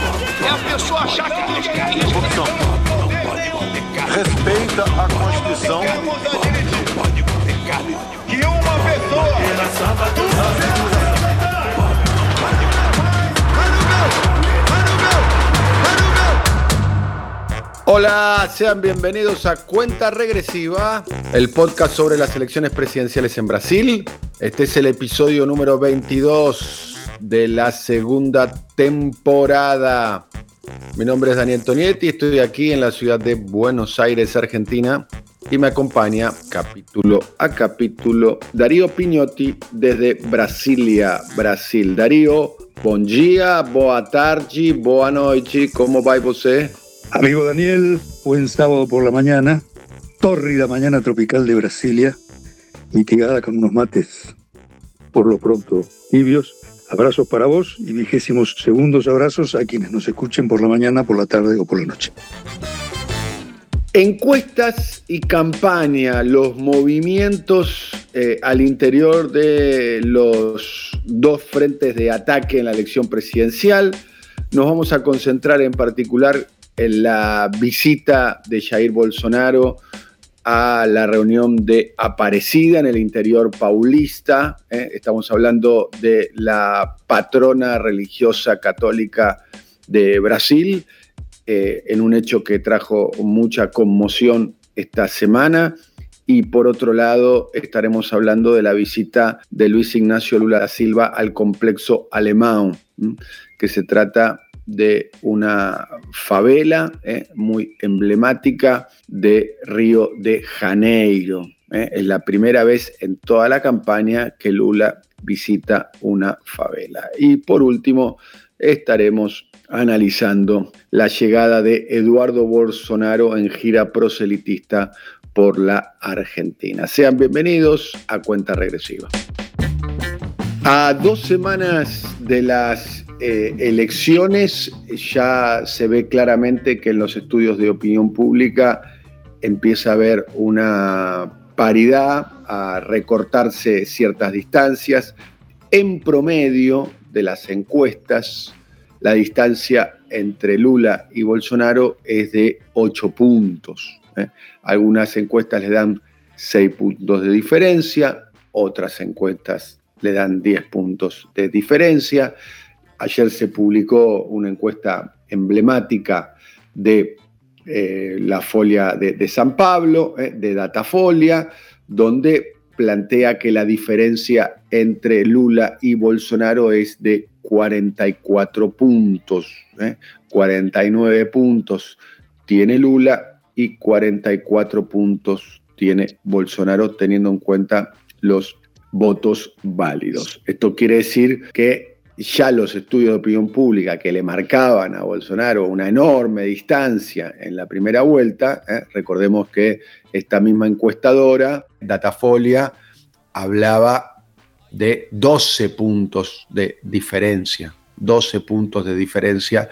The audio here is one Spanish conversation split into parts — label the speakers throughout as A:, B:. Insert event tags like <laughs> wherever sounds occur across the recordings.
A: Corrupção.
B: É a pessoa achar que Deus quer isso.
A: Corrupção. Respeita a Constituição.
C: que uma pessoa
D: Hola, sean bienvenidos a Cuenta Regresiva, el podcast sobre las elecciones presidenciales en Brasil. Este es el episodio número 22 de la segunda temporada. Mi nombre es Daniel Tonietti, estoy aquí en la ciudad de Buenos Aires, Argentina, y me acompaña capítulo a capítulo Darío Piñotti desde Brasilia, Brasil. Darío, bom dia, boa tarde, boa noite, como vai você?
E: Amigo Daniel, buen sábado por la mañana, tórrida mañana tropical de Brasilia, mitigada con unos mates, por lo pronto tibios. Abrazos para vos y vigésimos segundos abrazos a quienes nos escuchen por la mañana, por la tarde o por la noche.
D: Encuestas y campaña, los movimientos eh, al interior de los dos frentes de ataque en la elección presidencial. Nos vamos a concentrar en particular en la visita de Jair Bolsonaro a la reunión de Aparecida en el interior paulista. ¿eh? Estamos hablando de la patrona religiosa católica de Brasil, eh, en un hecho que trajo mucha conmoción esta semana. Y por otro lado, estaremos hablando de la visita de Luis Ignacio Lula da Silva al complejo alemán, que se trata de una favela eh, muy emblemática de Río de Janeiro. eh. Es la primera vez en toda la campaña que Lula visita una favela. Y por último, estaremos analizando la llegada de Eduardo Bolsonaro en gira proselitista por la Argentina. Sean bienvenidos a Cuenta Regresiva. A dos semanas de las eh, elecciones ya se ve claramente que en los estudios de opinión pública empieza a haber una paridad, a recortarse ciertas distancias. En promedio de las encuestas, la distancia entre Lula y Bolsonaro es de 8 puntos. ¿eh? Algunas encuestas le dan 6 puntos de diferencia, otras encuestas le dan 10 puntos de diferencia. Ayer se publicó una encuesta emblemática de eh, la folia de, San Pablo, eh, de Datafolia, donde plantea que la diferencia entre Lula y Bolsonaro es de 44 puntos. ¿eh? 49 puntos tiene Lula y 44 puntos tiene Bolsonaro, teniendo en cuenta los votos válidos. Esto quiere decir que ya los estudios de opinión pública que le marcaban a Bolsonaro una enorme distancia en la primera vuelta, ¿eh? recordemos que esta misma encuestadora, Datafolia, hablaba de 12 puntos de diferencia, 12 puntos de diferencia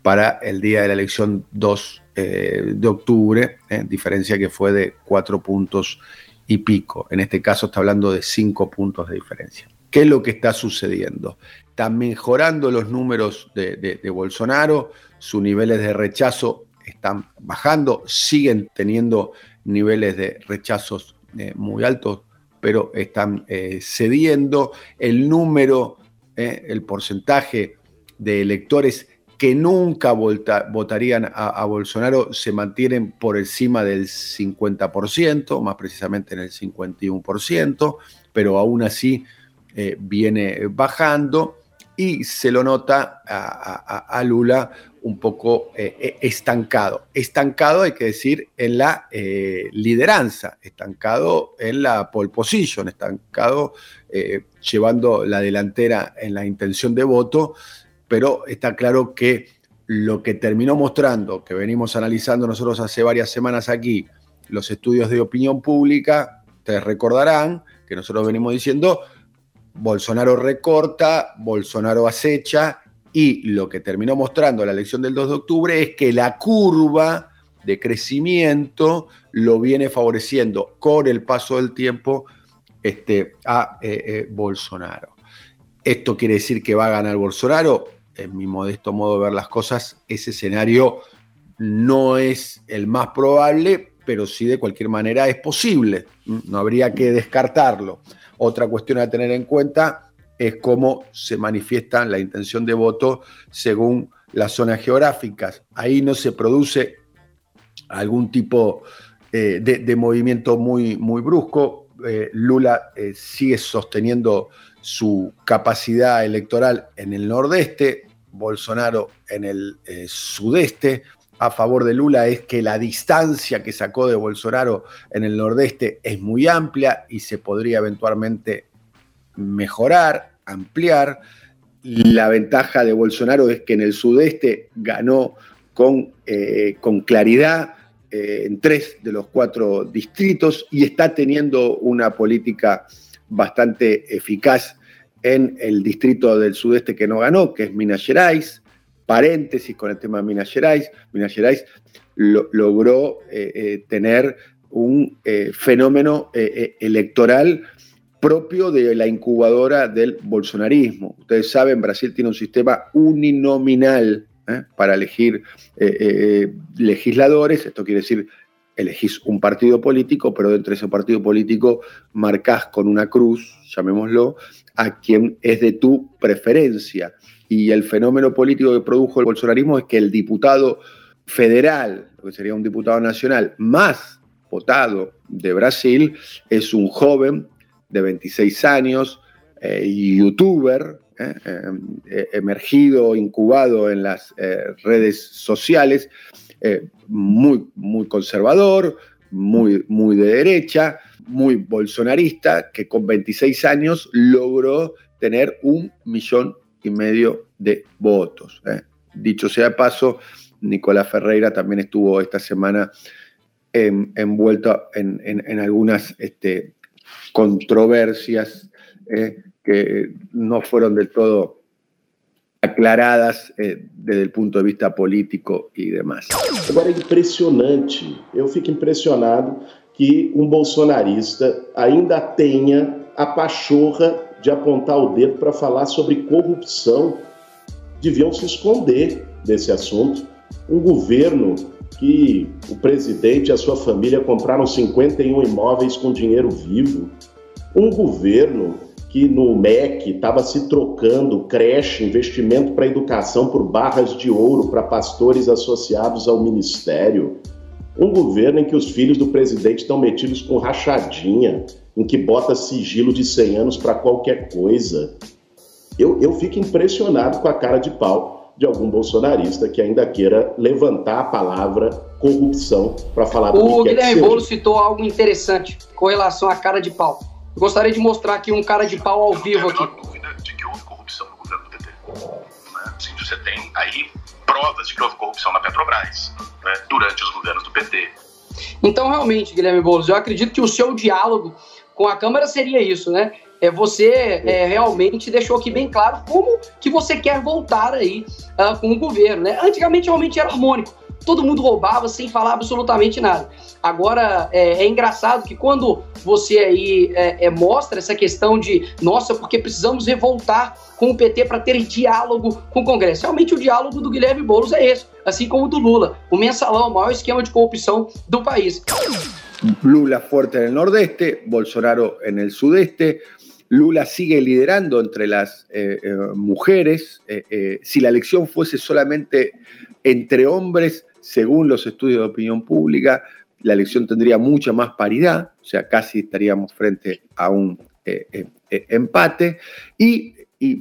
D: para el día de la elección 2 eh, de octubre, ¿eh? diferencia que fue de 4 puntos y pico. En este caso está hablando de 5 puntos de diferencia. ¿Qué es lo que está sucediendo? Están mejorando los números de, Bolsonaro, sus niveles de rechazo están bajando, siguen teniendo niveles de rechazos eh, muy altos, pero están eh, cediendo. El número, eh, el porcentaje de electores que nunca vota, votarían a, a, Bolsonaro se mantienen por encima del 50%, más precisamente en el 51%, pero aún así viene bajando y se lo nota a, Lula un poco eh, estancado. Estancado, hay que decir, en la eh, lideranza, estancado en la pole position, estancado eh, llevando la delantera en la intención de voto, pero está claro que lo que terminó mostrando, que venimos analizando nosotros hace varias semanas aquí, los estudios de opinión pública, ustedes recordarán que nosotros venimos diciendo, Bolsonaro recorta, Bolsonaro acecha, y lo que terminó mostrando la elección del 2 de octubre es que la curva de crecimiento lo viene favoreciendo con el paso del tiempo este, a eh, eh, Bolsonaro. ¿Esto quiere decir que va a ganar Bolsonaro? En mi modesto modo de ver las cosas, ese escenario no es el más probable, pero sí de cualquier manera es posible. No habría que descartarlo. Otra cuestión a tener en cuenta es cómo se manifiesta la intención de voto según las zonas geográficas. Ahí no se produce algún tipo eh, de, movimiento muy, muy brusco. Eh, Lula eh, sigue sosteniendo su capacidad electoral en el nordeste, Bolsonaro en el sudeste. A favor de Lula es que la distancia que sacó de Bolsonaro en el nordeste es muy amplia y se podría eventualmente mejorar, ampliar. La ventaja de Bolsonaro es que en el sudeste ganó con, con claridad, eh, en tres de los cuatro distritos y está teniendo una política bastante eficaz en el distrito del sudeste que no ganó, que es Minas Gerais. Paréntesis con el tema de Minas Gerais. Minas Gerais logró eh, eh, tener un fenómeno electoral propio de la incubadora del bolsonarismo. Ustedes saben, Brasil tiene un sistema uninominal ¿eh? para elegir eh, eh, legisladores. Esto quiere decir, elegís un partido político, pero dentro de ese partido político marcás con una cruz, llamémoslo, a quien es de tu preferencia. Y el fenómeno político que produjo el bolsonarismo es que el diputado federal, lo que sería un diputado nacional, más votado de Brasil, es un joven de 26 años, youtuber, ¿eh? Eh, emergido, incubado en las eh, redes sociales, muy, muy conservador, muy, muy de derecha, muy bolsonarista, que con 26 años logró tener un millón y medio de votos. Dicho sea paso, Nicolás Ferreira también estuvo esta semana envuelto en, algunas este, controversias que no fueron del todo aclaradas eh, desde el punto de vista político e demais.
F: Agora é impressionante, eu fico impressionado que um bolsonarista ainda tenha a pachorra de apontar o dedo para falar sobre corrupção. Deviam se esconder desse assunto. Um governo que o presidente e a sua família compraram 51 imóveis com dinheiro vivo. Um governo que no MEC estava se trocando creche, investimento para educação por barras de ouro para pastores associados ao ministério. Um governo em que os filhos do presidente estão metidos com rachadinha, em que bota sigilo de 100 anos para qualquer coisa. Eu, eu fico impressionado com a cara de pau de algum bolsonarista que ainda queira levantar a palavra corrupção para falar do
G: o que O Guilherme Boulos citou algo interessante com relação à cara de pau. Gostaria de mostrar aqui um cara de pau ao vivo aqui.
H: Não dúvida de que houve corrupção no governo do PT. Né? Assim, você tem aí provas de que houve corrupção na Petrobras né? durante os governos do PT.
G: Então, realmente, Guilherme Boulos, eu acredito que o seu diálogo com a Câmara seria isso, né? É, você é, realmente deixou aqui bem claro como que você quer voltar aí uh, com o governo, né? Antigamente realmente era harmônico todo mundo roubava sem falar absolutamente nada. Agora, é, é engraçado que quando você aí é, é, mostra essa questão de, nossa, porque precisamos revoltar com o PT para ter diálogo com o Congresso. Realmente o diálogo do Guilherme Boulos é esse, assim como o do Lula. O mensalão, o maior esquema de corrupção do país.
D: Lula forte no Nordeste, Bolsonaro en el Sudeste. Lula sigue liderando entre las eh, eh, mujeres. Eh, si la elección fuese solamente entre hombres, según los estudios de opinión pública, la elección tendría mucha más paridad, o sea, casi estaríamos frente a un empate. Y,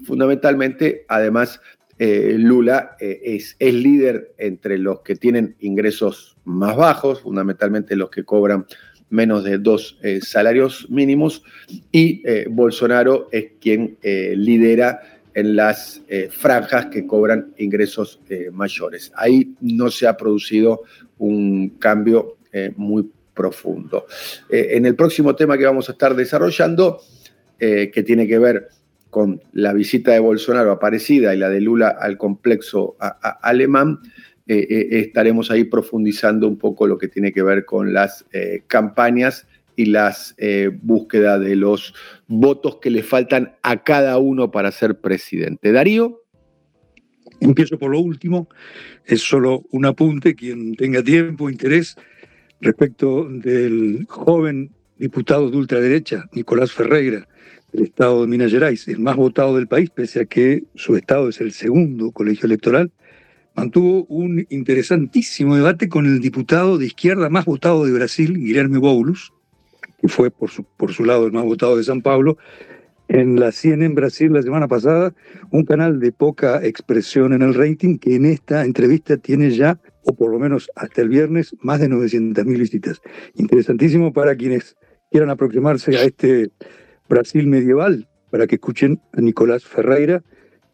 D: fundamentalmente, además, Lula es, es, líder entre los que tienen ingresos más bajos, fundamentalmente los que cobran menos de dos salarios mínimos, y Bolsonaro es quien lidera en las eh, franjas que cobran ingresos eh, mayores. Ahí no se ha producido un cambio eh, muy profundo. en el próximo tema que vamos a estar desarrollando, que tiene que ver con la visita de Bolsonaro a Parecida y la de Lula al complejo alemán, estaremos ahí profundizando un poco lo que tiene que ver con las campañas y las eh, búsquedas de los votos que le faltan a cada uno para ser presidente. Darío.
E: Empiezo por lo último, es solo un apunte, quien tenga tiempo, interés, respecto del joven diputado de ultraderecha, Nicolás Ferreira, del estado de Minas Gerais, el más votado del país, pese a que su estado es el segundo colegio electoral, mantuvo un interesantísimo debate con el diputado de izquierda más votado de Brasil, Guilherme Boulos, que fue por su, por su lado el más votado de San Pablo, en la 100 en Brasil la semana pasada, un canal de poca expresión en el rating que en esta entrevista tiene ya, o por lo menos hasta el viernes, más de 900.000 visitas. Interesantísimo para quienes quieran aproximarse a este Brasil medieval, para que escuchen a Nicolás Ferreira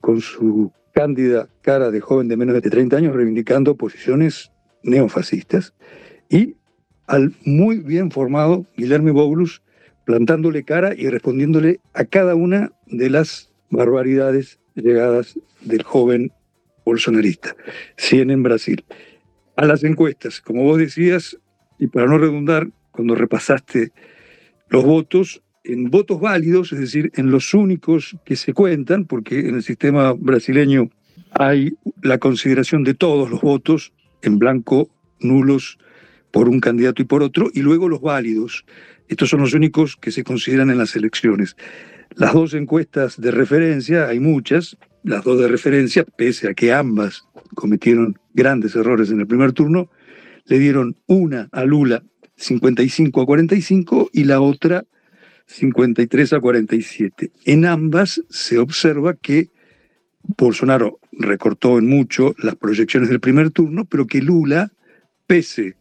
E: con su cándida cara de joven de menos de 30 años reivindicando posiciones neofascistas y al muy bien formado Guillermo Boulos, plantándole cara y respondiéndole a cada una de las barbaridades llegadas del joven bolsonarista. 100 en Brasil. A las encuestas, como vos decías, y para no redundar, cuando repasaste los votos, en votos válidos, es decir, en los únicos que se cuentan, porque en el sistema brasileño hay la consideración de todos los votos en blanco, nulos, por un candidato y por otro, y luego los válidos. Estos son los únicos que se consideran en las elecciones. Las dos encuestas de referencia, hay muchas, las dos de referencia, pese a que ambas cometieron grandes errores en el primer turno, le dieron una a Lula 55 a 45 y la otra 53 a 47. En ambas se observa que Bolsonaro recortó en mucho las proyecciones del primer turno, pero que Lula, pese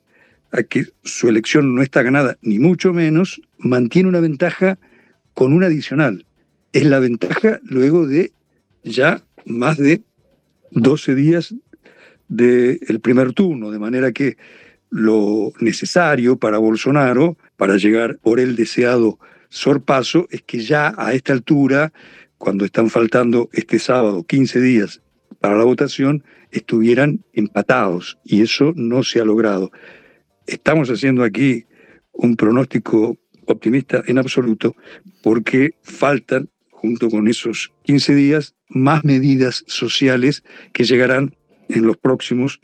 E: a que su elección no está ganada, ni mucho menos, mantiene una ventaja con un adicional. Es la ventaja luego de ya más de 12 días del primer turno, de manera que lo necesario para Bolsonaro, para llegar por el deseado sorpaso, es que ya a esta altura, cuando están faltando este sábado 15 días para la votación, estuvieran empatados, y eso no se ha logrado. Estamos haciendo aquí un pronóstico optimista en absoluto porque faltan, junto con esos 15 días, más medidas sociales que llegarán en los próximos,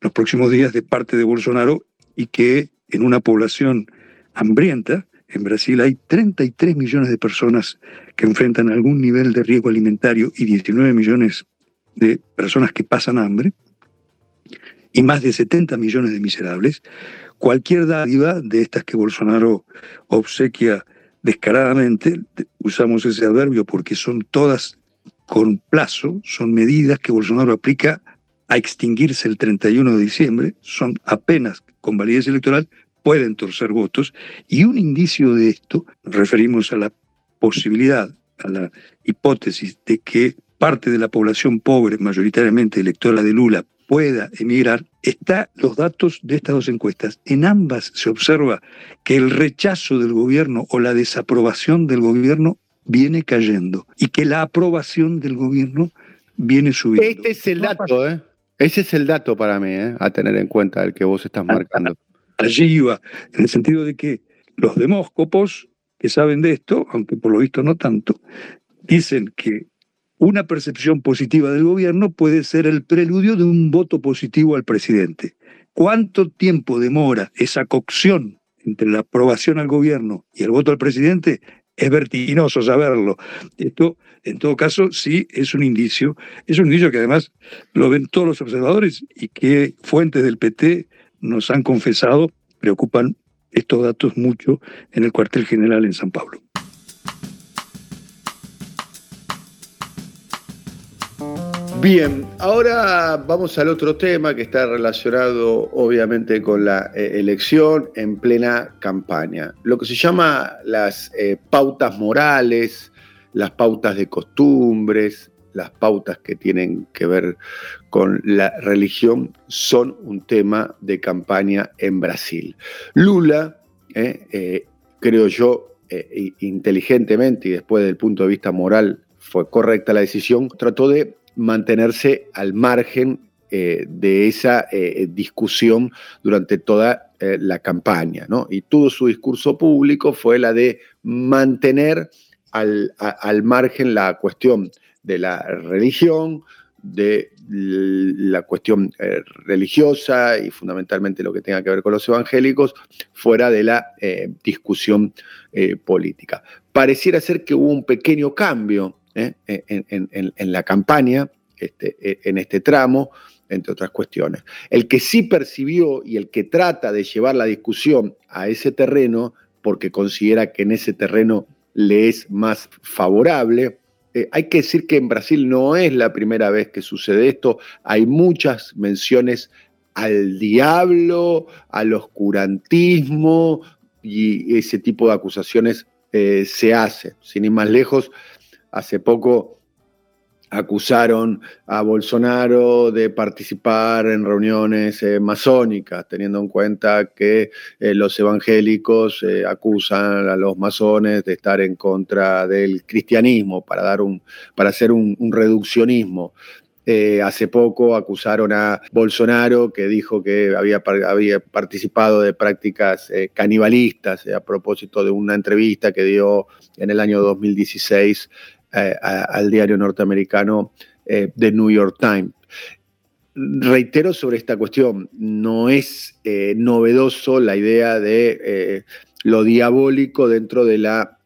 E: los próximos días de parte de Bolsonaro y que en una población hambrienta, en Brasil hay 33 millones de personas que enfrentan algún nivel de riesgo alimentario y 19 millones de personas que pasan hambre y más de 70 millones de miserables, cualquier dádiva de estas que Bolsonaro obsequia descaradamente, usamos ese adverbio porque son todas con plazo, son medidas que Bolsonaro aplica a extinguirse el 31 de diciembre, son apenas con validez electoral, pueden torcer votos, y un indicio de esto, referimos a la posibilidad, a la hipótesis de que parte de la población pobre, mayoritariamente electora de Lula, pueda emigrar, está los datos de estas dos encuestas. En ambas se observa que el rechazo del gobierno o la desaprobación del gobierno viene cayendo y que la aprobación del gobierno viene subiendo.
D: Este es el dato, ¿eh? Ese es el dato para mí, ¿eh? a tener en cuenta el que vos estás marcando.
E: Allí iba, en el sentido de que los demóscopos que saben de esto, aunque por lo visto no tanto, dicen que una percepción positiva del gobierno puede ser el preludio de un voto positivo al presidente. ¿Cuánto tiempo demora esa cocción entre la aprobación al gobierno y el voto al presidente? Es vertiginoso saberlo. Esto, en todo caso, sí es un indicio. Es un indicio que además lo ven todos los observadores y que fuentes del PT nos han confesado preocupan estos datos mucho en el cuartel general en San Pablo.
D: Bien, ahora vamos al otro tema que está relacionado obviamente con la eh, elección en plena campaña. Lo que se llama las eh, pautas morales, las pautas de costumbres, las pautas que tienen que ver con la religión son un tema de campaña en Brasil. Lula, eh, eh, creo yo, eh, inteligentemente y después del punto de vista moral fue correcta la decisión, trató de mantenerse al margen de esa discusión durante toda la campaña. ¿no? Y todo su discurso público fue la de mantener al, al margen la cuestión de la religión, de la cuestión eh, religiosa y fundamentalmente lo que tenga que ver con los evangélicos, fuera de la eh, discusión eh, política. Pareciera ser que hubo un pequeño cambio en, la campaña, este, en este tramo, entre otras cuestiones. El que sí percibió y el que trata de llevar la discusión a ese terreno, porque considera que en ese terreno le es más favorable, eh, hay que decir que en Brasil no es la primera vez que sucede esto. Hay muchas menciones al diablo, al oscurantismo y ese tipo de acusaciones eh, se hace. Sin ir más lejos, hace poco acusaron a Bolsonaro de participar en reuniones eh, masónicas, teniendo en cuenta que eh, los evangélicos eh, acusan a los masones de estar en contra del cristianismo, para, dar un, para hacer un, reduccionismo. hace poco acusaron a Bolsonaro que dijo que había, había participado de prácticas canibalistas a propósito de una entrevista que dio en el año 2016 eh, al diario norteamericano eh, The New York Times. Reitero sobre esta cuestión, no es eh, novedoso la idea de lo diabólico dentro de la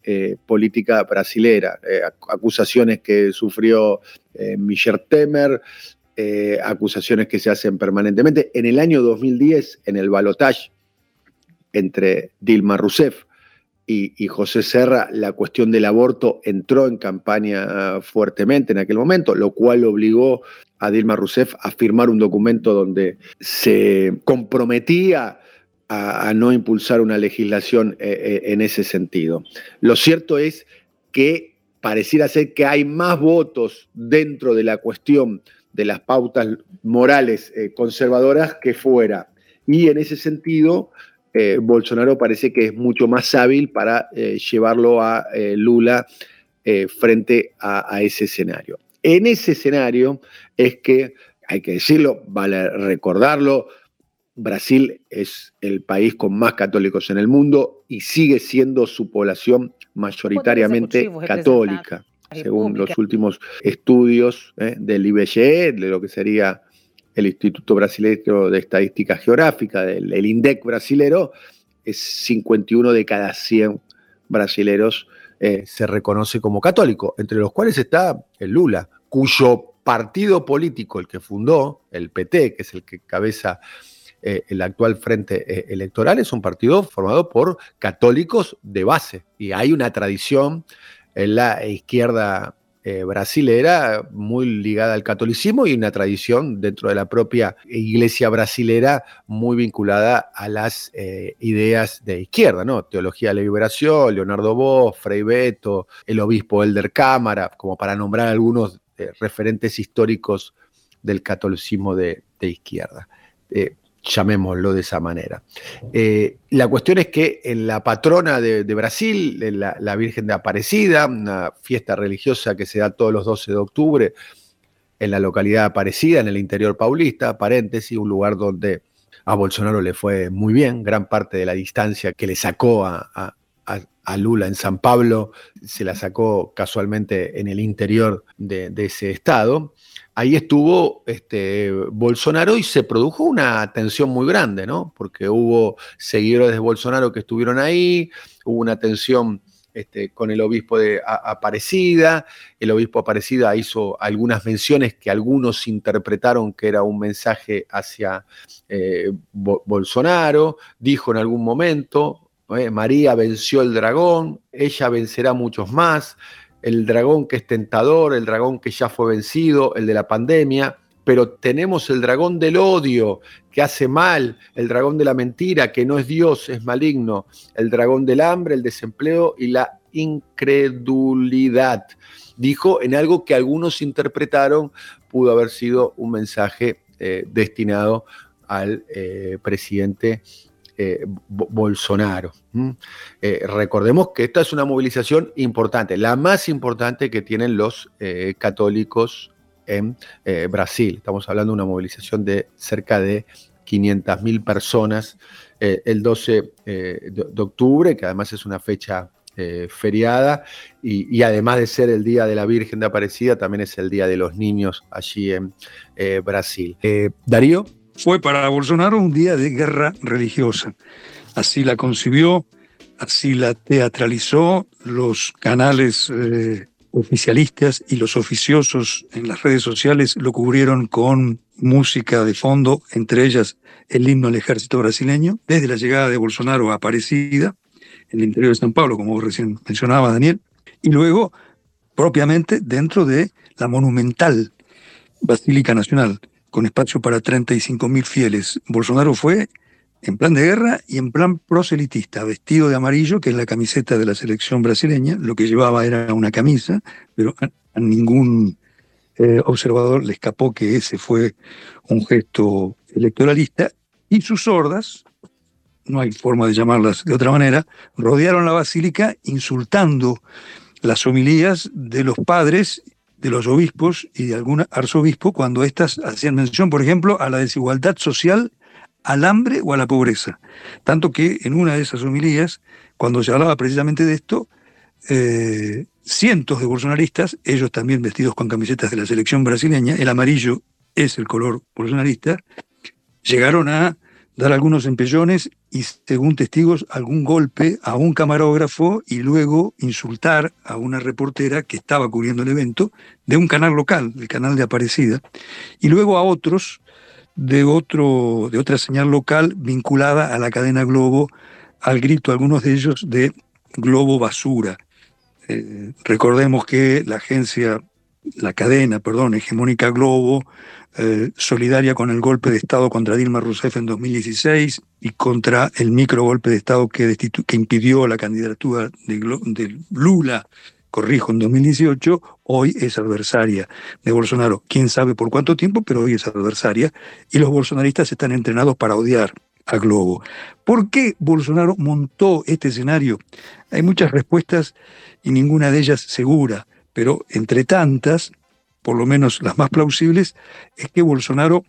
D: política brasilera, acusaciones que sufrió Michel Temer, acusaciones que se hacen permanentemente. En el año 2010, en el balotaje entre Dilma Rousseff y, José Serra, la cuestión del aborto entró en campaña fuertemente en aquel momento, lo cual obligó a Dilma Rousseff a firmar un documento donde se comprometía a, no impulsar una legislación eh, eh, en ese sentido. Lo cierto es que pareciera ser que hay más votos dentro de la cuestión de las pautas morales eh, conservadoras que fuera. Y en ese sentido, eh, Bolsonaro parece que es mucho más hábil para eh, llevarlo a eh, Lula frente a, ese escenario. En ese escenario es que, hay que decirlo, vale recordarlo, Brasil es el país con más católicos en el mundo y sigue siendo su población mayoritariamente católica, según los últimos estudios del IBGE, de lo que sería el Instituto Brasileño de Estadística Geográfica, el, INDEC brasilero, es 51 de cada 100 brasileros eh, se reconoce como católico, entre los cuales está el Lula, cuyo partido político, el que fundó, el PT, que es el que cabeza eh, el actual frente eh, electoral, es un partido formado por católicos de base. Y hay una tradición en la izquierda eh, brasilera muy ligada al catolicismo y una tradición dentro de la propia iglesia brasilera muy vinculada a las eh, ideas de izquierda, ¿no? Teología de la liberación, Leonardo Bosch, Frei Beto, el obispo Elder Cámara, como para nombrar algunos eh, referentes históricos del catolicismo de, izquierda llamémoslo de esa manera. Eh, la cuestión es que en la patrona de, Brasil, la, Virgen de Aparecida, una fiesta religiosa que se da todos los 12 de octubre en la localidad Aparecida, en el interior paulista, paréntesis, un lugar donde a Bolsonaro le fue muy bien, gran parte de la distancia que le sacó a, Lula en San Pablo, se la sacó casualmente en el interior de ese estado. Ahí estuvo este, Bolsonaro y se produjo una tensión muy grande, ¿no? Porque hubo seguidores de Bolsonaro que estuvieron ahí, hubo una tensión este, con el obispo de Aparecida, el obispo Aparecida hizo algunas menciones que algunos interpretaron que era un mensaje hacia eh, Bolsonaro, dijo en algún momento, eh, María venció el dragón, ella vencerá muchos más, el dragón que es tentador, el dragón que ya fue vencido, el de la pandemia, pero tenemos el dragón del odio que hace mal, el dragón de la mentira que no es Dios, es maligno, el dragón del hambre, el desempleo y la incredulidad. dijo en algo que algunos interpretaron pudo haber sido un mensaje eh, destinado al eh, presidente eh, Bolsonaro. recordemos que esta es una movilización importante, la más importante que tienen los católicos en Brasil. Estamos hablando de una movilización de cerca de 500.000 personas el 12 de, octubre, que además es una fecha feriada y, además de ser el Día de la Virgen de Aparecida, también es el Día de los Niños allí en Brasil. Darío.
E: Fue para Bolsonaro un día de guerra religiosa. Así la concibió, así la teatralizó. Los canales eh, oficialistas y los oficiosos en las redes sociales lo cubrieron con música de fondo, entre ellas el himno al ejército brasileño, desde la llegada de Bolsonaro Aparecida, en el interior de San Pablo, como recién mencionaba Daniel, y luego propiamente dentro de la monumental Basílica Nacional, con espacio para 35.000 fieles. Bolsonaro fue en plan de guerra y en plan proselitista, vestido de amarillo, que es la camiseta de la selección brasileña. Lo que llevaba era una camisa, pero a, ningún eh, observador le escapó que ese fue un gesto electoralista. Y sus hordas, no hay forma de llamarlas de otra manera, rodearon la basílica insultando las homilías de los padres de los obispos y de algún arzobispo cuando éstas hacían mención, por ejemplo, a la desigualdad social, al hambre o a la pobreza. Tanto que en una de esas homilías, cuando se hablaba precisamente de esto, eh, cientos de bolsonaristas, ellos también vestidos con camisetas de la selección brasileña, el amarillo es el color bolsonarista, llegaron a dar algunos empellones y, según testigos, algún golpe a un camarógrafo y luego insultar a una reportera que estaba cubriendo el evento de un canal local, el canal de Aparecida, y luego a otros de, otro, de otra señal local vinculada a la cadena Globo, al grito, algunos de ellos, de Globo Basura. Eh, recordemos que la agencia, la cadena, perdón, hegemónica Globo, eh, solidaria con el golpe de Estado contra Dilma Rousseff en 2016 y contra el micro golpe de Estado que, que impidió la candidatura de, Lula, corrijo, en 2018, hoy es adversaria de Bolsonaro. Quién sabe por cuánto tiempo, pero hoy es adversaria. Y los bolsonaristas están entrenados para odiar a Globo. ¿Por qué Bolsonaro montó este escenario? Hay muchas respuestas y ninguna de ellas segura, pero entre tantas, por lo menos las más plausibles, es que Bolsonaro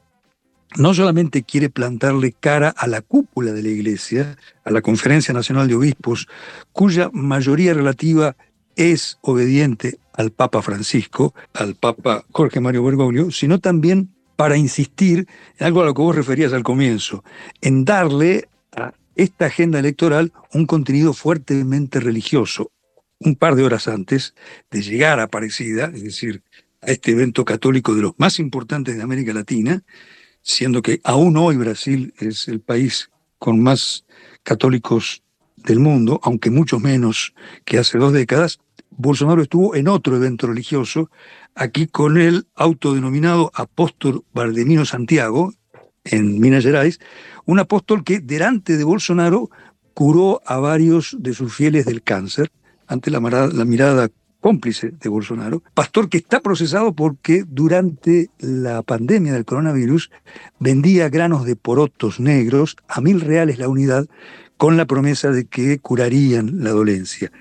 E: no solamente quiere plantarle cara a la cúpula de la Iglesia, a la Conferencia Nacional de Obispos, cuya mayoría relativa es obediente al Papa Francisco, al Papa Jorge Mario Bergoglio, sino también para insistir en algo a lo que vos referías al comienzo, en darle a esta agenda electoral un contenido fuertemente religioso. Un par de horas antes de llegar a Aparecida, es decir, a este evento católico de los más importantes de América Latina, siendo que aún hoy Brasil es el país con más católicos del mundo, aunque mucho menos que hace dos décadas, Bolsonaro estuvo en otro evento religioso, aquí con el autodenominado apóstol Valdemino Santiago, en Minas Gerais, un apóstol que delante de Bolsonaro curó a varios de sus fieles del cáncer, ante la mirada cómplice de Bolsonaro, pastor que está procesado porque durante la pandemia del coronavirus vendía granos de porotos negros a mil reales la unidad con la promesa de que curarían la dolencia.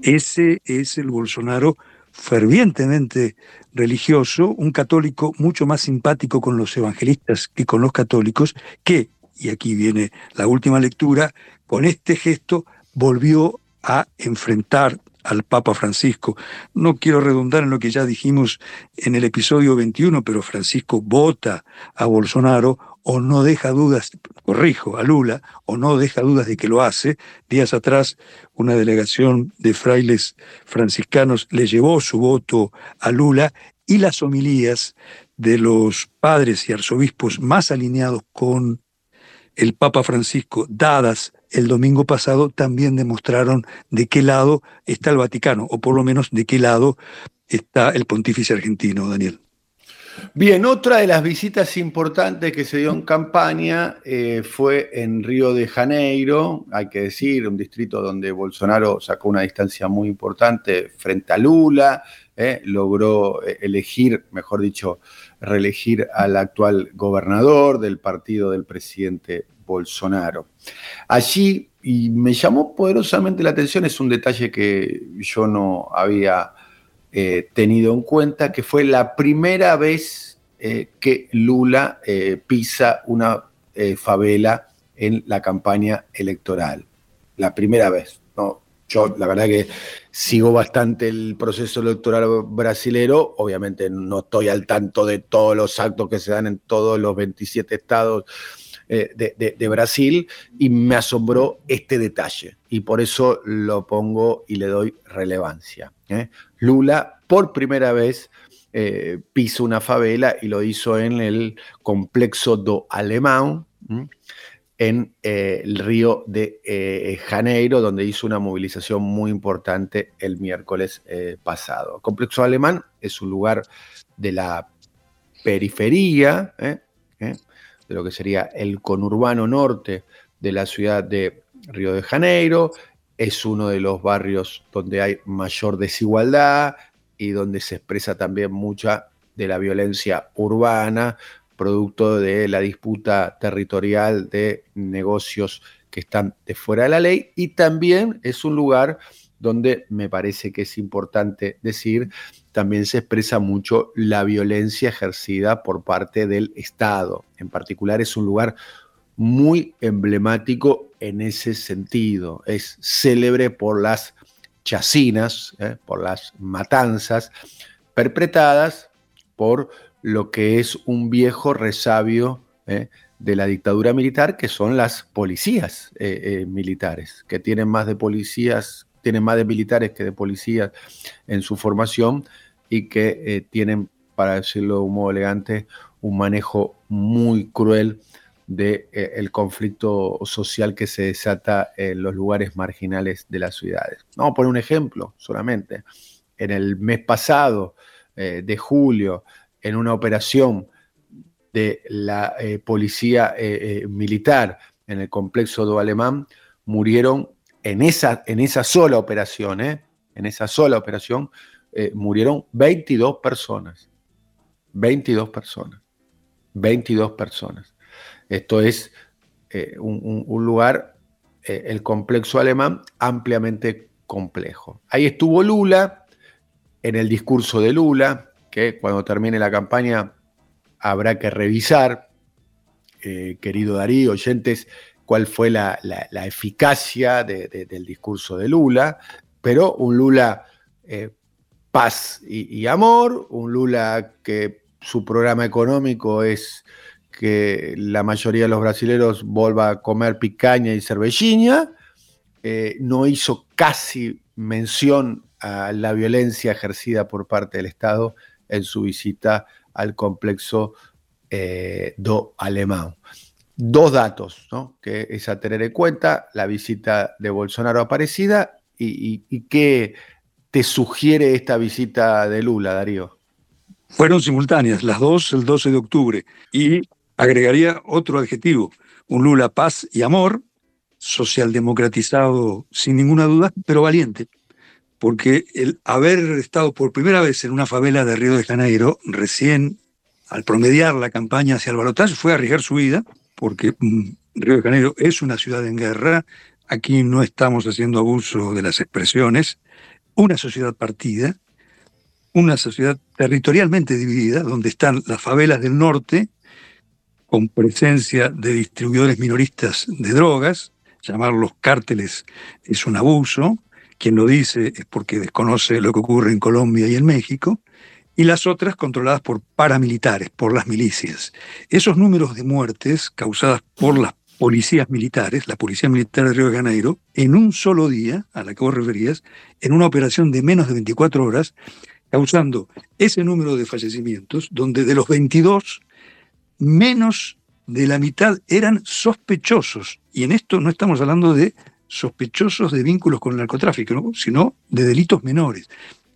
E: Ese es el Bolsonaro fervientemente religioso, un católico mucho más simpático con los evangelistas que con los católicos, que, y aquí viene la última lectura, con este gesto volvió a enfrentar al Papa Francisco. No quiero redundar en lo que ya dijimos en el episodio 21, pero Francisco vota a Bolsonaro o no deja dudas, corrijo, a Lula, o no deja dudas de que lo hace. Días atrás, una delegación de frailes franciscanos le llevó su voto a Lula y las homilías de los padres y arzobispos más alineados con el Papa Francisco, dadas el domingo pasado, también demostraron de qué lado está el Vaticano, o por lo menos de qué lado está el pontífice argentino, Daniel.
D: Bien, otra de las visitas importantes que se dio en campaña eh, fue en Río de Janeiro, hay que decir, un distrito donde Bolsonaro sacó una distancia muy importante frente a Lula, eh, logró eh, elegir, mejor dicho, reelegir al actual gobernador del partido del presidente Bolsonaro. Allí, y me llamó poderosamente la atención, es un detalle que yo no había eh, tenido en cuenta, que fue la primera vez que Lula pisa una favela en la campaña electoral. La primera vez. ¿no? Yo, la verdad que sigo bastante el proceso electoral brasilero, obviamente no estoy al tanto de todos los actos que se dan en todos los 27 estados eh, de, Brasil y me asombró este detalle y por eso lo pongo y le doy relevancia. ¿eh? Lula por primera vez eh, piso una favela y lo hizo en el complejo do Alemán en eh, el río de Janeiro, donde hizo una movilización muy importante el miércoles pasado. El complejo alemán es un lugar de la periferia, de lo que sería el conurbano norte de la ciudad de Río de Janeiro, es uno de los barrios donde hay mayor desigualdad y donde se expresa también mucha de la violencia urbana, producto de la disputa territorial de negocios que están de fuera de la ley. Y también es un lugar donde me parece que es importante decir, también se expresa mucho la violencia ejercida por parte del Estado. En particular es un lugar muy emblemático en ese sentido. Es célebre por las chacinas, ¿eh? por las matanzas perpetradas por lo que es un viejo resabio ¿eh? de la dictadura militar, que son las policías eh, militares, que tienen más de policías, tienen más de militares que de policías en su formación y que tienen, para decirlo de un modo elegante, un manejo muy cruel del de, el conflicto social que se desata en los lugares marginales de las ciudades. Vamos a poner un ejemplo solamente. En el mes pasado, de julio, en una operación de la eh, policía eh, eh, militar en el complejo do Alemán, murieron en esa, en esa sola operación, en esa sola operación, murieron 22 personas. 22 personas. 22 personas. Esto es un, un, lugar, el complejo alemán, ampliamente complejo. Ahí estuvo Lula, en el discurso de Lula, que cuando termine la campaña habrá que revisar, eh, querido Darío, oyentes, cuál fue la, eficacia del discurso de Lula, pero un Lula eh, paz y, amor, un Lula que su programa económico es que la mayoría de los brasileños vuelva a comer picaña y cervellina, eh, no hizo casi mención a la violencia ejercida por parte del Estado en su visita al complejo eh, do Alemán. Dos datos que es a tener en cuenta, la visita de Bolsonaro Aparecida y, y qué te sugiere esta visita de Lula, Darío.
E: Fueron simultáneas, las dos el 12 de octubre. Y agregaría otro adjetivo, un Lula paz y amor, socialdemocratizado sin ninguna duda, pero valiente porque el haber estado por primera vez en una favela de Río de Janeiro, recién al promediar la campaña hacia el balotaje, fue arriesgar su vida, porque mm, Río de Janeiro es una ciudad en guerra, aquí no estamos haciendo abuso de las expresiones, una sociedad partida, una sociedad territorialmente dividida, donde están las favelas del norte, con presencia de distribuidores minoristas de drogas, llamarlos cárteles es un abuso, quien lo dice es porque desconoce lo que ocurre en Colombia y en México, y las otras controladas por paramilitares, por las milicias. Esos números de muertes causadas por las policías militares, la Policía Militar de Río de Janeiro, en un solo día, a la que vos referías, en una operación de menos de 24 horas, causando ese número de fallecimientos, donde de los 22, menos de la mitad eran sospechosos. Y en esto no estamos hablando de sospechosos de vínculos con el narcotráfico, sino de delitos menores.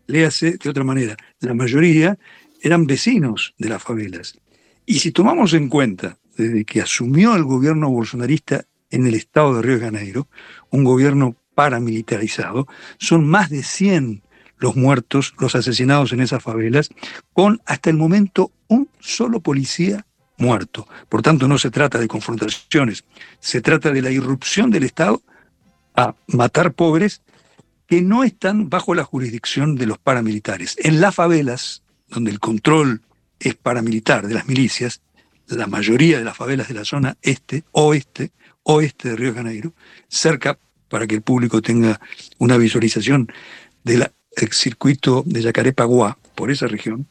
E: Léase de otra manera, la mayoría eran vecinos de las favelas. Y si tomamos en cuenta, desde que asumió el gobierno bolsonarista en el estado de Río de Janeiro, un gobierno paramilitarizado, son más de 100 los muertos, los asesinados en esas favelas, con hasta el momento un solo policía muerto. Por tanto, no se trata de confrontaciones, se trata de la irrupción del Estado a matar pobres que no están bajo la jurisdicción de los paramilitares. En las favelas, donde el control es paramilitar de las milicias, la mayoría de las favelas de la zona este, oeste, oeste de Río de Janeiro, cerca, para que el público tenga una visualización del circuito de Yacarepaguá, por esa región,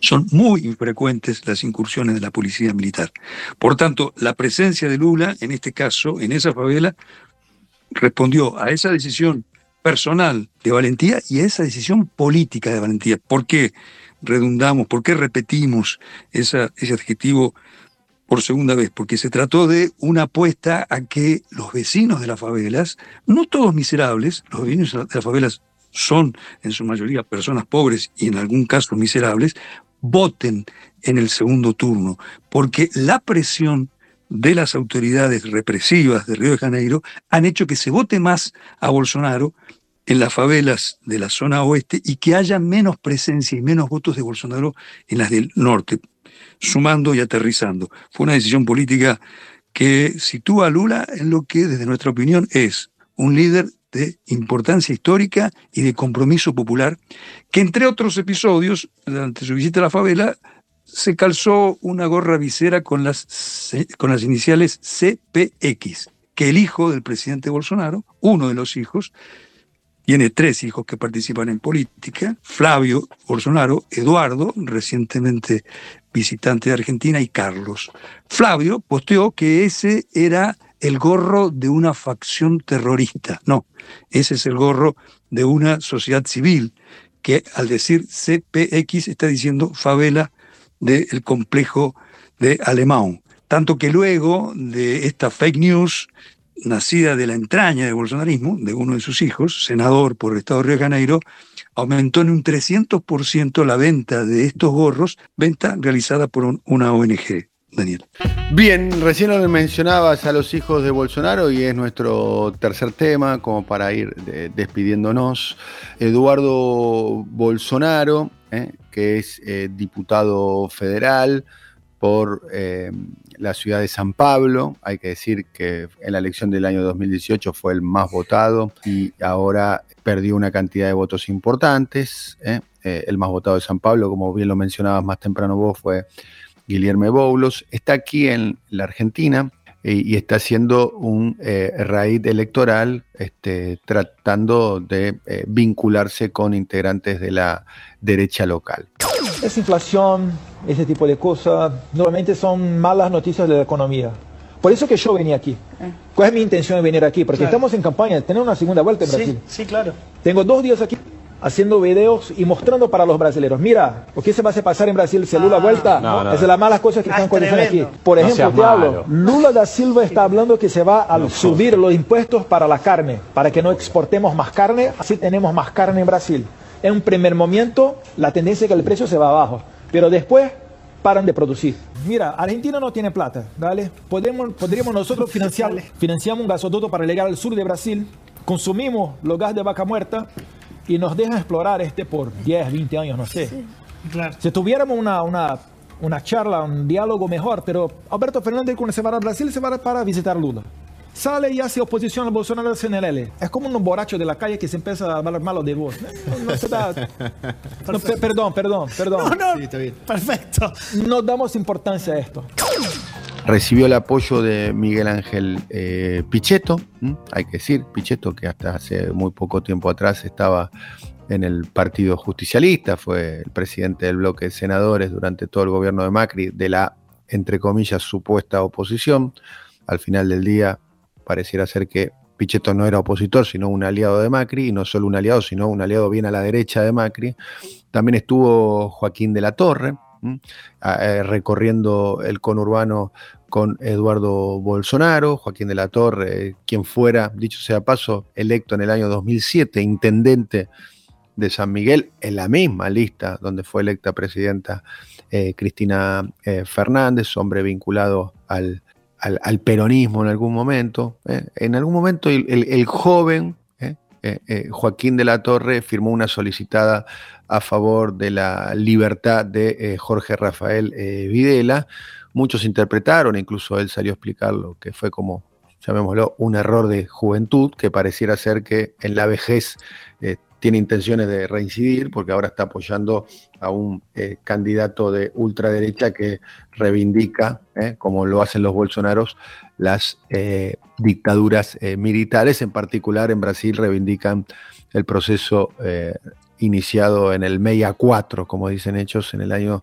E: son muy infrecuentes las incursiones de la policía militar. Por tanto, la presencia de Lula, en este caso, en esa favela, respondió a esa decisión personal de valentía y a esa decisión política de valentía. ¿Por qué redundamos, por qué repetimos ese adjetivo por segunda vez? Porque se trató de una apuesta a que los vecinos de las favelas, no todos miserables, los vecinos de las favelas son en su mayoría personas pobres y en algún caso miserables, voten en el segundo turno, porque la presión de las autoridades represivas de Río de Janeiro han hecho que se vote más a Bolsonaro en las favelas de la zona oeste y que haya menos presencia y menos votos de Bolsonaro en las del norte, sumando y aterrizando. Fue una decisión política que sitúa a Lula en lo que, desde nuestra opinión, es un líder de importancia histórica y de compromiso popular, que entre otros episodios, durante su visita a la favela, se calzó una gorra visera con las, con las iniciales CPX, que el hijo del presidente Bolsonaro, uno de los hijos, tiene tres hijos que participan en política, Flavio Bolsonaro, Eduardo, recientemente visitante de Argentina, y Carlos. Flavio posteó que ese era el gorro de una facción terrorista. No, ese es el gorro de una sociedad civil que al decir CPX está diciendo favela del complejo de Alemán. Tanto que luego de esta fake news nacida de la entraña del bolsonarismo, de uno de sus hijos, senador por el Estado de Río de Janeiro, aumentó en un 300% la venta de estos gorros, venta realizada por una ONG. Daniel.
D: Bien, recién lo mencionabas a los hijos de Bolsonaro y es nuestro tercer tema, como para ir despidiéndonos. Eduardo Bolsonaro, eh, que es eh, diputado federal por eh, la ciudad de San Pablo. Hay que decir que en la elección del año 2018 fue el más votado y ahora perdió una cantidad de votos importantes. el más votado de San Pablo, como bien lo mencionabas más temprano vos, fue Guillermo Boulos, está aquí en la Argentina eh, y, está haciendo un eh, raíz electoral este, tratando de eh, vincularse con integrantes de la derecha local.
I: Esa inflación, ese tipo de cosas, normalmente son malas noticias de la economía. Por eso que yo venía aquí. ¿Cuál es mi intención de venir aquí? Porque estamos en campaña de tener una segunda vuelta en Brasil.
J: Sí, claro.
I: Tengo dos días aquí haciendo videos y mostrando para los brasileños. Mira, ¿por qué se va a hacer pasar en Brasil si Lula ah, vuelta? No, es de las malas cosas que están aconteciendo aquí. Por ejemplo, te hablo, Lula da Silva está hablando que se va a subir los impuestos para la carne, para que no exportemos más carne, así tenemos más carne en Brasil. En un primer momento, la tendencia es que el precio se va abajo, pero después paran de producir. Mira, Argentina no tiene plata, ¿vale? Podemos, podríamos nosotros financiar, financiamos un gasoducto para llegar al sur de Brasil, consumimos los gas de vaca muerta, y nos dejan explorar este por 10, 20 años, no sé. Si tuviéramos una, una, una, charla, un diálogo mejor, pero Alberto Fernández cuando se va a Brasil se va para visitar Lula. Sale y hace oposición al Bolsonaro del CNL. Es como un borracho de la calle que se empieza a hablar malo de vos. No, se da... <laughs> perdón, perdón, perdón.
J: No, no, perfecto.
I: No damos importancia a esto
D: recibió el apoyo de Miguel Ángel eh, Pichetto, hay que decir, Pichetto que hasta hace muy poco tiempo atrás estaba en el Partido Justicialista, fue el presidente del bloque de senadores durante todo el gobierno de Macri, de la, entre comillas, supuesta oposición. Al final del día pareciera ser que Pichetto no era opositor, sino un aliado de Macri, y no solo un aliado, sino un aliado bien a la derecha de Macri. También estuvo Joaquín de la Torre, eh, recorriendo el conurbano con Eduardo Bolsonaro, Joaquín de la Torre, quien fuera, dicho sea paso, electo en el año 2007, intendente de San Miguel, en la misma lista donde fue electa presidenta eh, Cristina eh, Fernández, hombre vinculado al, al, peronismo en algún momento. En algún momento el, joven Joaquín de la Torre firmó una solicitada a favor de la libertad de Jorge Rafael Videla. Muchos interpretaron, incluso él salió a explicar lo que fue como llamémoslo, un error de juventud que pareciera ser que en la vejez eh, tiene intenciones de reincidir porque ahora está apoyando a un eh, candidato de ultraderecha que reivindica, eh, como lo hacen los bolsonaros, las dictaduras militares, en particular en Brasil reivindican el proceso iniciado en el MEIA 4, como dicen hechos, en el año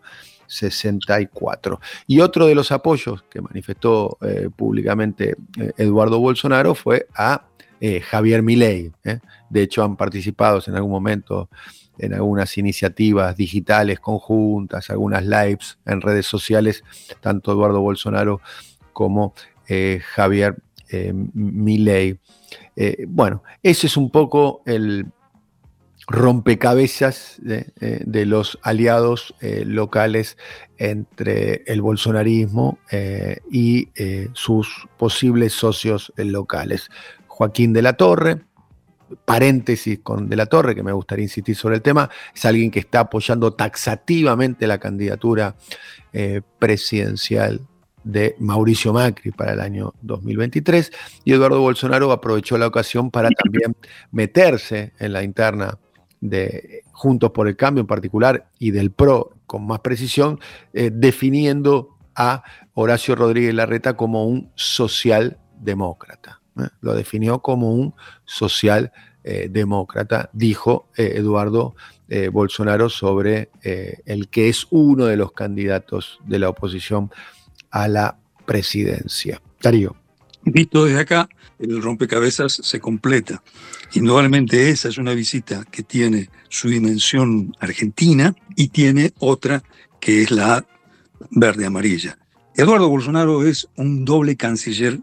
D: 64. Y otro de los apoyos que manifestó eh, públicamente eh, Eduardo Bolsonaro fue a eh, Javier Milei. De hecho, han participado en algún momento en algunas iniciativas digitales conjuntas, algunas lives en redes sociales, tanto Eduardo Bolsonaro como Javier Milei. bueno, ese es un poco el, rompecabezas de, los aliados eh, locales entre el bolsonarismo eh, y eh, sus posibles socios locales. Joaquín de la Torre, paréntesis con De la Torre, que me gustaría insistir sobre el tema, es alguien que está apoyando taxativamente la candidatura presidencial de Mauricio Macri para el año 2023 y Eduardo Bolsonaro aprovechó la ocasión para también meterse en la interna de Juntos por el Cambio en particular y del PRO con más precisión, eh, definiendo a Horacio Rodríguez Larreta como un socialdemócrata. ¿Eh? Lo definió como un socialdemócrata, eh, dijo Eduardo Bolsonaro sobre el que es uno de los candidatos de la oposición a la presidencia. Darío.
E: Visto desde acá, el rompecabezas se completa. Indudablemente esa es una visita que tiene su dimensión argentina y tiene otra que es la verde-amarilla. Eduardo Bolsonaro es un doble canciller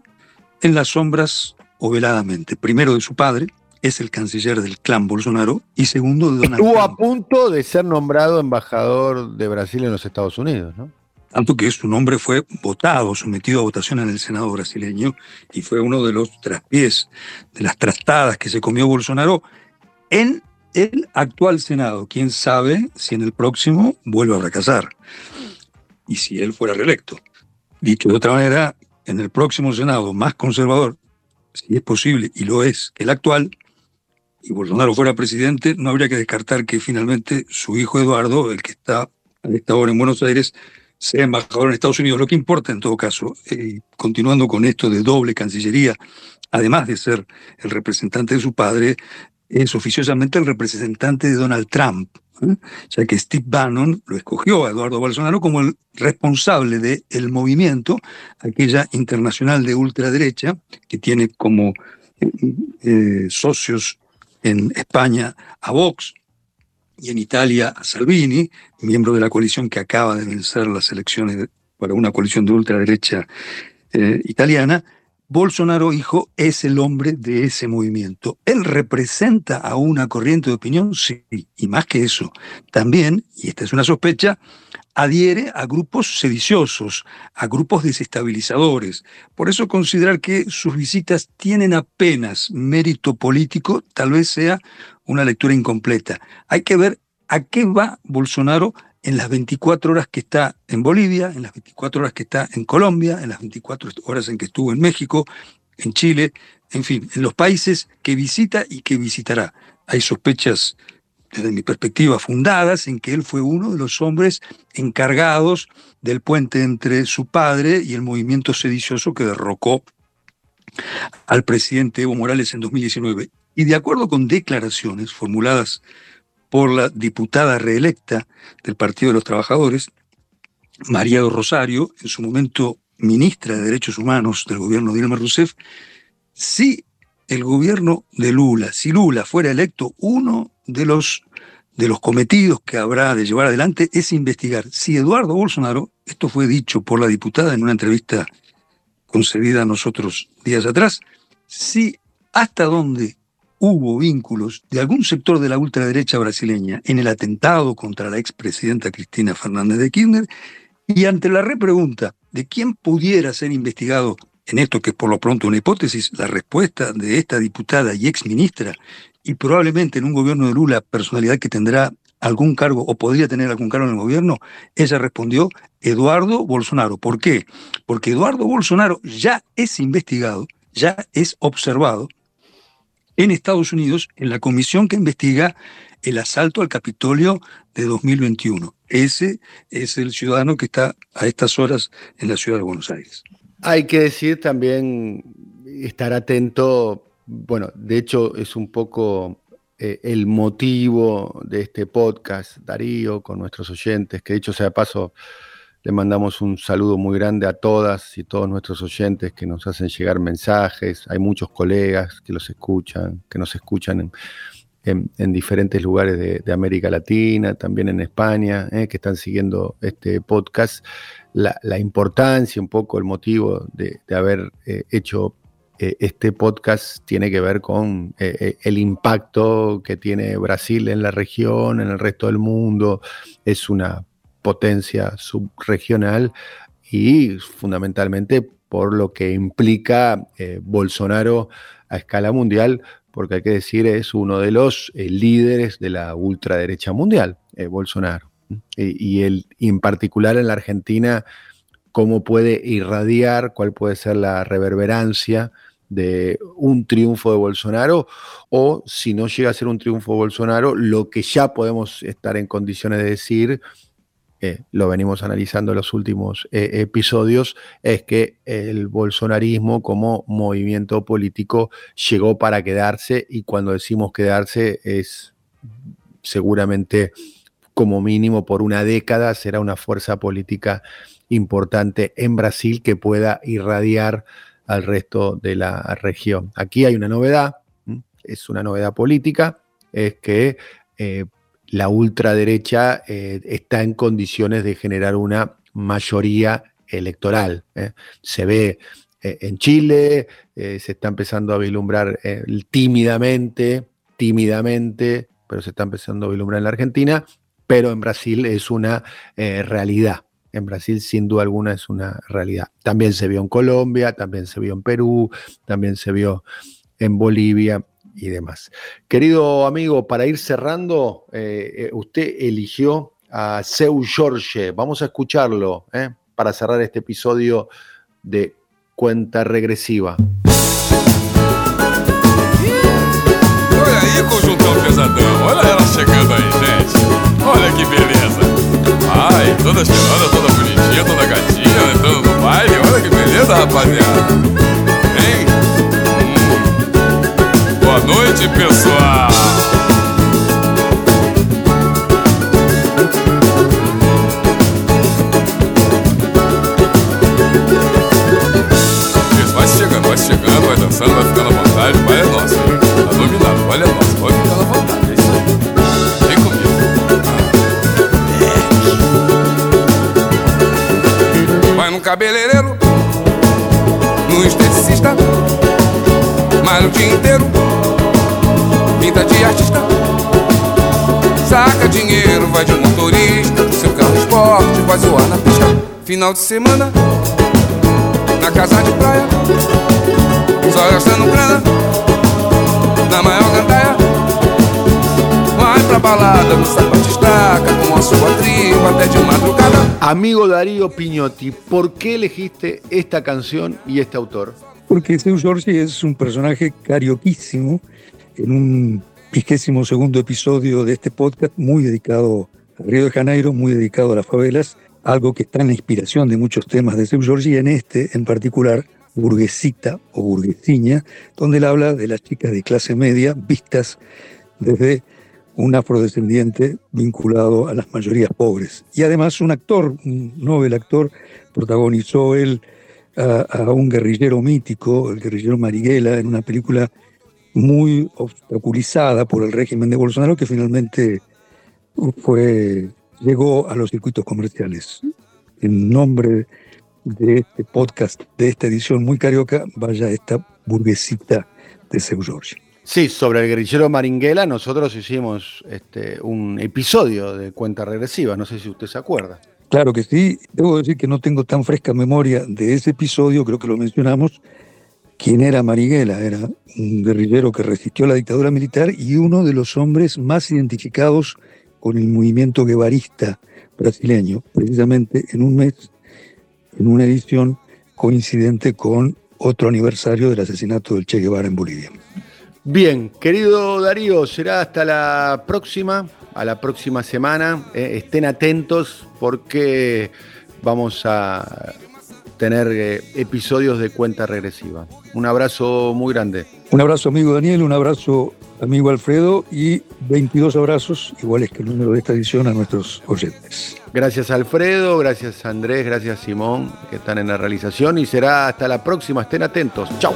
E: en las sombras o veladamente. Primero de su padre, es el canciller del clan Bolsonaro, y segundo de Donald
D: Estuvo a punto de ser nombrado embajador de Brasil en los Estados Unidos, ¿no?
E: tanto que su nombre fue votado, sometido a votación en el Senado brasileño y fue uno de los traspiés, de las trastadas que se comió Bolsonaro en el actual Senado. Quién sabe si en el próximo vuelve a fracasar y si él fuera reelecto. Dicho de otra manera, en el próximo Senado más conservador, si es posible, y lo es, el actual, y Bolsonaro fuera presidente, no habría que descartar que finalmente su hijo Eduardo, el que está a esta hora en Buenos Aires, sea embajador en Estados Unidos. Lo que importa en todo caso, eh, continuando con esto de doble cancillería, además de ser el representante de su padre, es oficiosamente el representante de Donald Trump, ¿eh? ya que Steve Bannon lo escogió a Eduardo Bolsonaro como el responsable del movimiento, aquella internacional de ultraderecha, que tiene como eh, socios en España a Vox, y en Italia a Salvini, miembro de la coalición que acaba de vencer las elecciones para una coalición de ultraderecha eh, italiana, Bolsonaro, hijo, es el hombre de ese movimiento. Él representa a una corriente de opinión, sí, y más que eso, también, y esta es una sospecha, adhiere a grupos sediciosos, a grupos desestabilizadores. Por eso considerar que sus visitas tienen apenas mérito político tal vez sea una lectura incompleta. Hay que ver a qué va Bolsonaro en las 24 horas que está en Bolivia, en las 24 horas que está en Colombia, en las 24 horas en que estuvo en México, en Chile, en fin, en los países que visita y que visitará. Hay sospechas, desde mi perspectiva, fundadas en que él fue uno de los hombres encargados del puente entre su padre y el movimiento sedicioso que derrocó al presidente Evo Morales en 2019. Y de acuerdo con declaraciones formuladas por la diputada reelecta del Partido de los Trabajadores, María Rosario, en su momento ministra de Derechos Humanos del gobierno de Dilma Rousseff, si el gobierno de Lula, si Lula fuera electo, uno de los, de los cometidos que habrá de llevar adelante es investigar si Eduardo Bolsonaro, esto fue dicho por la diputada en una entrevista concedida a nosotros días atrás, si hasta dónde hubo vínculos de algún sector de la ultraderecha brasileña en el atentado contra la expresidenta Cristina Fernández de Kirchner y ante la repregunta de quién pudiera ser investigado en esto que es por lo pronto una hipótesis, la respuesta de esta diputada y exministra y probablemente en un gobierno de Lula, personalidad que tendrá algún cargo o podría tener algún cargo en el gobierno, ella respondió Eduardo Bolsonaro. ¿Por qué? Porque Eduardo Bolsonaro ya es investigado, ya es observado en Estados Unidos en la comisión que investiga el asalto al Capitolio de 2021. Ese es el ciudadano que está a estas horas en la ciudad de Buenos Aires.
D: Hay que decir también, estar atento, bueno, de hecho es un poco eh, el motivo de este podcast, Darío, con nuestros oyentes, que dicho sea paso, le mandamos un saludo muy grande a todas y todos nuestros oyentes que nos hacen llegar mensajes. Hay muchos colegas que los escuchan, que nos escuchan en, diferentes lugares de, América Latina, también en España, eh, que están siguiendo este podcast. La, importancia, un poco el motivo de, haber eh, hecho eh, este podcast tiene que ver con el impacto que tiene Brasil en la región, en el resto del mundo. Es una potencia subregional y fundamentalmente por lo que implica Bolsonaro a escala mundial, porque hay que decir es uno de los líderes de la ultraderecha mundial, Bolsonaro. Y, y, y en particular en la Argentina, cómo puede irradiar, cuál puede ser la reverberancia de un triunfo de Bolsonaro o si no llega a ser un triunfo de Bolsonaro, lo que ya podemos estar en condiciones de decir, eh, lo venimos analizando en los últimos eh, episodios, es que el bolsonarismo como movimiento político llegó para quedarse y cuando decimos quedarse es seguramente como mínimo por una década será una fuerza política importante en Brasil que pueda irradiar al resto de la región. Aquí hay una novedad, es una novedad política, es que eh, la ultraderecha eh, está en condiciones de generar una mayoría electoral. ¿eh? Se ve en Chile, se está empezando a vislumbrar tímidamente, tímidamente, pero se está empezando a vislumbrar en la Argentina, pero en Brasil es una realidad en Brasil sin duda alguna es una realidad. También se vio en Colombia, también se vio en Perú, también se vio en Bolivia y demás. Querido amigo, para ir cerrando, eh, eh, usted eligió a Seu Jorge. Vamos a escucharlo eh, para cerrar este episodio de Cuenta Regresiva.
J: Olha aí, conjuntão pesadão. Olha ela chegando aí, gente. Olha que beleza. Ai, toda cheirosa, toda bonitinha, toda gatinha, entrando no baile. Olha que beleza, rapaziada. Vai zoar na pista. Final de semana, na casa de praia, só gastando grana, na maior gandaia. Vai pra balada, no sapato estaca, com a sua tribo até de madrugada.
D: Amigo Darío Piñotti, ¿por qué elegiste esta canción y este autor?
E: Porque Seu Jorge es un personaje carioquísimo en un vigésimo segundo episodio de este podcast muy dedicado a Río de Janeiro, muy dedicado a las favelas, algo que está en la inspiración de muchos temas de Seu Jorge y en este en particular, burguesita o burguesiña, donde él habla de las chicas de clase media vistas desde un afrodescendiente vinculado a las mayorías pobres. Y además un actor, un novel actor, protagonizó él a, un guerrillero mítico, el guerrillero Marighella, en una película muy obstaculizada por el régimen de Bolsonaro que finalmente fue, llegó a los circuitos comerciales. En nombre de este podcast, de esta edición muy carioca, vaya esta burguesita de Seu Jorge.
D: Sí, sobre el guerrillero Maringuela nosotros hicimos este, un episodio de cuenta regresiva, no sé si usted se acuerda.
E: Claro que sí, debo decir que no tengo tan fresca memoria de ese episodio, creo que lo mencionamos, quién era Marighella, era un guerrillero que resistió la dictadura militar y uno de los hombres más identificados con el movimiento guevarista brasileño, precisamente en un mes, en una edición coincidente con otro aniversario del asesinato del Che Guevara en Bolivia.
D: Bien, querido Darío, será hasta la próxima, a la próxima semana. Eh, estén atentos porque vamos a tener eh, episodios de cuenta regresiva. Un abrazo muy grande.
E: Un abrazo amigo Daniel, un abrazo amigo Alfredo y 22 abrazos, iguales que el número de esta edición, a nuestros oyentes.
D: Gracias Alfredo, gracias Andrés, gracias Simón, que están en la realización y será hasta la próxima. Estén atentos. Chao.